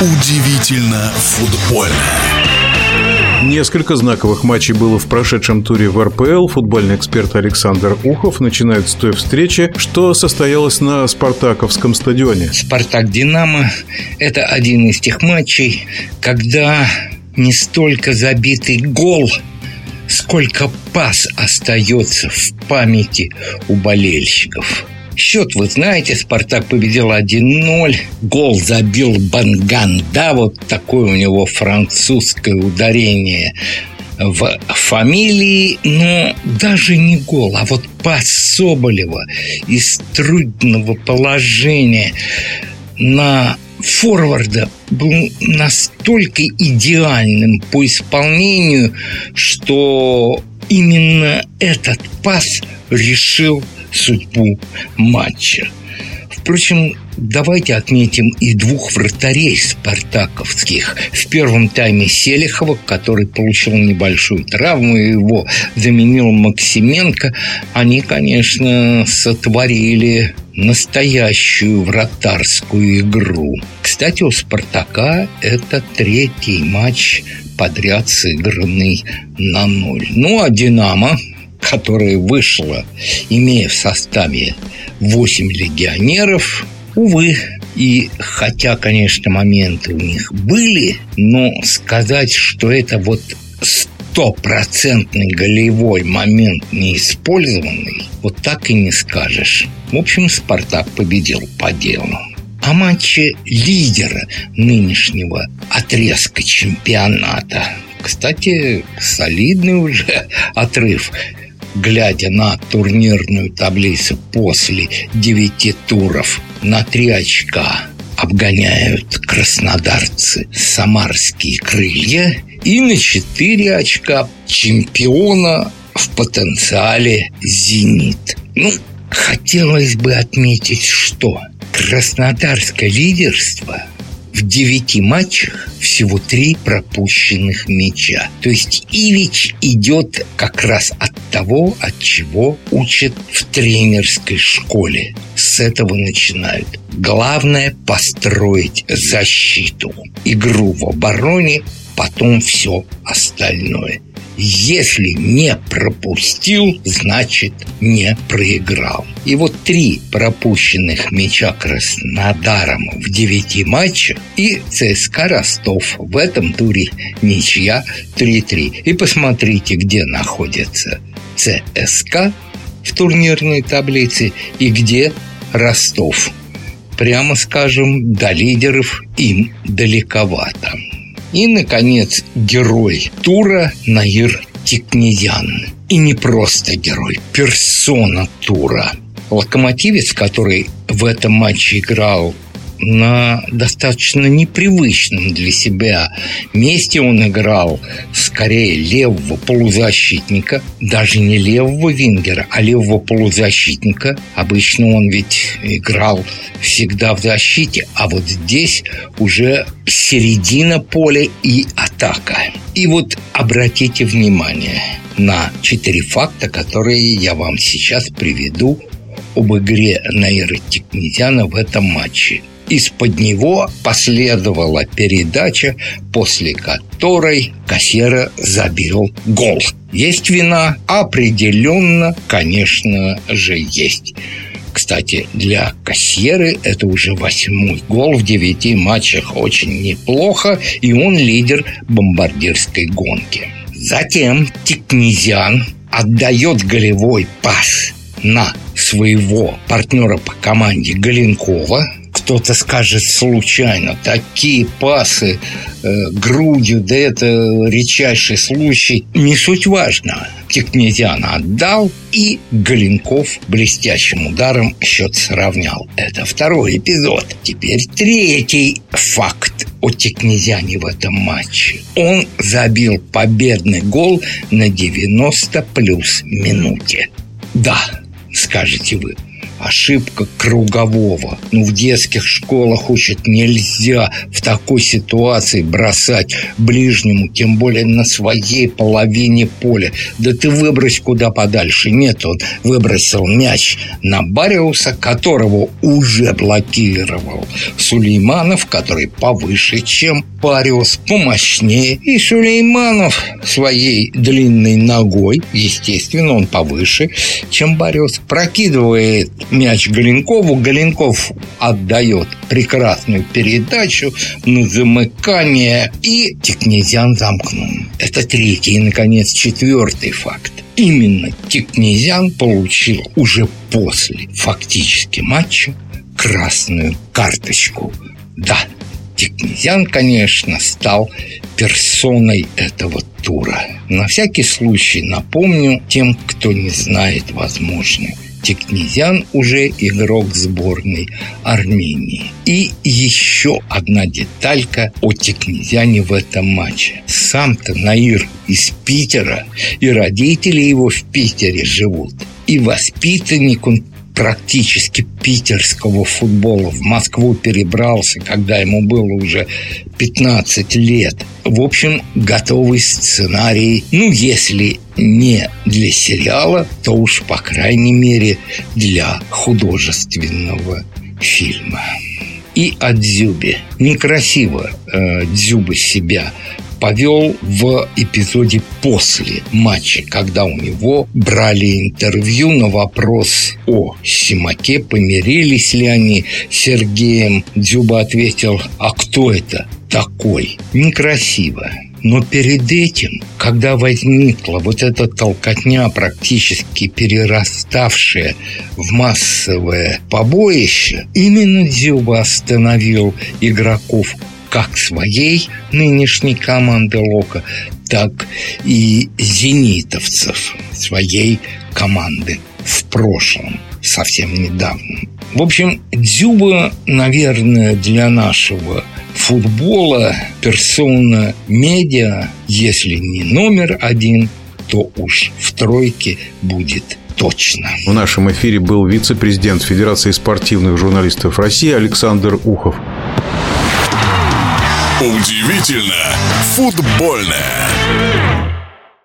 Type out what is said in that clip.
Удивительно футбольно. Несколько знаковых матчей было в прошедшем туре в РПЛ. Футбольный эксперт Александр Ухов начинает с той встречи, что состоялось на Спартаковском стадионе. Спартак-Динамо – это один из тех матчей, когда не столько забитый гол, сколько пас остается в памяти у болельщиков. Счет вы знаете, Спартак победил 1-0. Гол забил Банган. Да, вот такое у него французское ударение в фамилии, но даже не гол, а вот пас Соболева из трудного положения на форварда был настолько идеальным по исполнению, что именно этот пас решил судьбу матча. Впрочем, давайте отметим и двух вратарей спартаковских. В первом тайме Селихова, который получил небольшую травму, его заменил Максименко. Они, конечно, сотворили настоящую вратарскую игру. Кстати, у «Спартака» это третий матч подряд сыгранный на ноль. Ну, а «Динамо» которая вышла, имея в составе 8 легионеров, увы, и хотя, конечно, моменты у них были, но сказать, что это вот стопроцентный голевой момент неиспользованный, вот так и не скажешь. В общем, «Спартак» победил по делу. О матче лидера нынешнего отрезка чемпионата. Кстати, солидный уже отрыв глядя на турнирную таблицу после девяти туров на три очка обгоняют краснодарцы самарские крылья и на четыре очка чемпиона в потенциале «Зенит». Ну, хотелось бы отметить, что краснодарское лидерство в девяти матчах всего три пропущенных мяча. То есть Ивич идет как раз от того, от чего учат в тренерской школе. С этого начинают. Главное построить защиту, игру в обороне, потом все остальное. Если не пропустил, значит не проиграл. И вот три пропущенных мяча Краснодаром в девяти матчах и ЦСКА Ростов в этом туре ничья 3-3. И посмотрите, где находится ЦСКА в турнирной таблице и где Ростов. Прямо скажем, до лидеров им далековато. И, наконец, герой тура Наир Тикнезян. И не просто герой, персона тура. Локомотивец, который в этом матче играл на достаточно непривычном для себя месте он играл скорее левого полузащитника, даже не левого вингера, а левого полузащитника. Обычно он ведь играл всегда в защите, а вот здесь уже середина поля и атака. И вот обратите внимание на четыре факта, которые я вам сейчас приведу об игре Наира Тикнезяна в этом матче. Из-под него последовала передача, после которой Кассера забил гол. Есть вина? Определенно, конечно же, есть. Кстати, для Кассеры это уже восьмой гол в девяти матчах. Очень неплохо, и он лидер бомбардирской гонки. Затем Тикнезян отдает голевой пас на своего партнера по команде Галенкова, кто-то скажет случайно. Такие пасы э, грудью, да это редчайший случай. Не суть важно. Тикнезян отдал, и Галенков блестящим ударом счет сравнял. Это второй эпизод. Теперь третий факт о Тикнезяне в этом матче. Он забил победный гол на 90 плюс минуте. Да, скажете вы, ошибка кругового. Ну, в детских школах учат нельзя в такой ситуации бросать ближнему, тем более на своей половине поля. Да ты выбрось куда подальше. Нет, он выбросил мяч на Бариуса, которого уже блокировал Сулейманов, который повыше, чем Бариус, помощнее. И Сулейманов своей длинной ногой, естественно, он повыше, чем Бариус, прокидывает мяч Галенкову. Галенков отдает прекрасную передачу на замыкание, и Тикнезян замкнул. Это третий и, наконец, четвертый факт. Именно Тикнезян получил уже после фактически матча красную карточку. Да, Тикнезян, конечно, стал персоной этого тура. На всякий случай напомню тем, кто не знает, возможно, Тикнезян уже игрок сборной Армении. И еще одна деталька о Тикнезяне в этом матче. Сам-то Наир из Питера, и родители его в Питере живут. И воспитанник он практически питерского футбола. В Москву перебрался, когда ему было уже 15 лет. В общем, готовый сценарий, ну, если не для сериала, то уж, по крайней мере, для художественного фильма. И о Дзюбе. Некрасиво э, Дзюба себя повел в эпизоде после матча, когда у него брали интервью на вопрос о Симаке, помирились ли они с Сергеем. Дзюба ответил, а кто это такой? Некрасиво. Но перед этим, когда возникла вот эта толкотня, практически перераставшая в массовое побоище, именно Дзюба остановил игроков как своей нынешней команды Лока, так и зенитовцев своей команды в прошлом, совсем недавно. В общем, Дзюба, наверное, для нашего футбола персона медиа, если не номер один, то уж в тройке будет точно. В нашем эфире был вице-президент Федерации спортивных журналистов России Александр Ухов. Удивительно футбольное.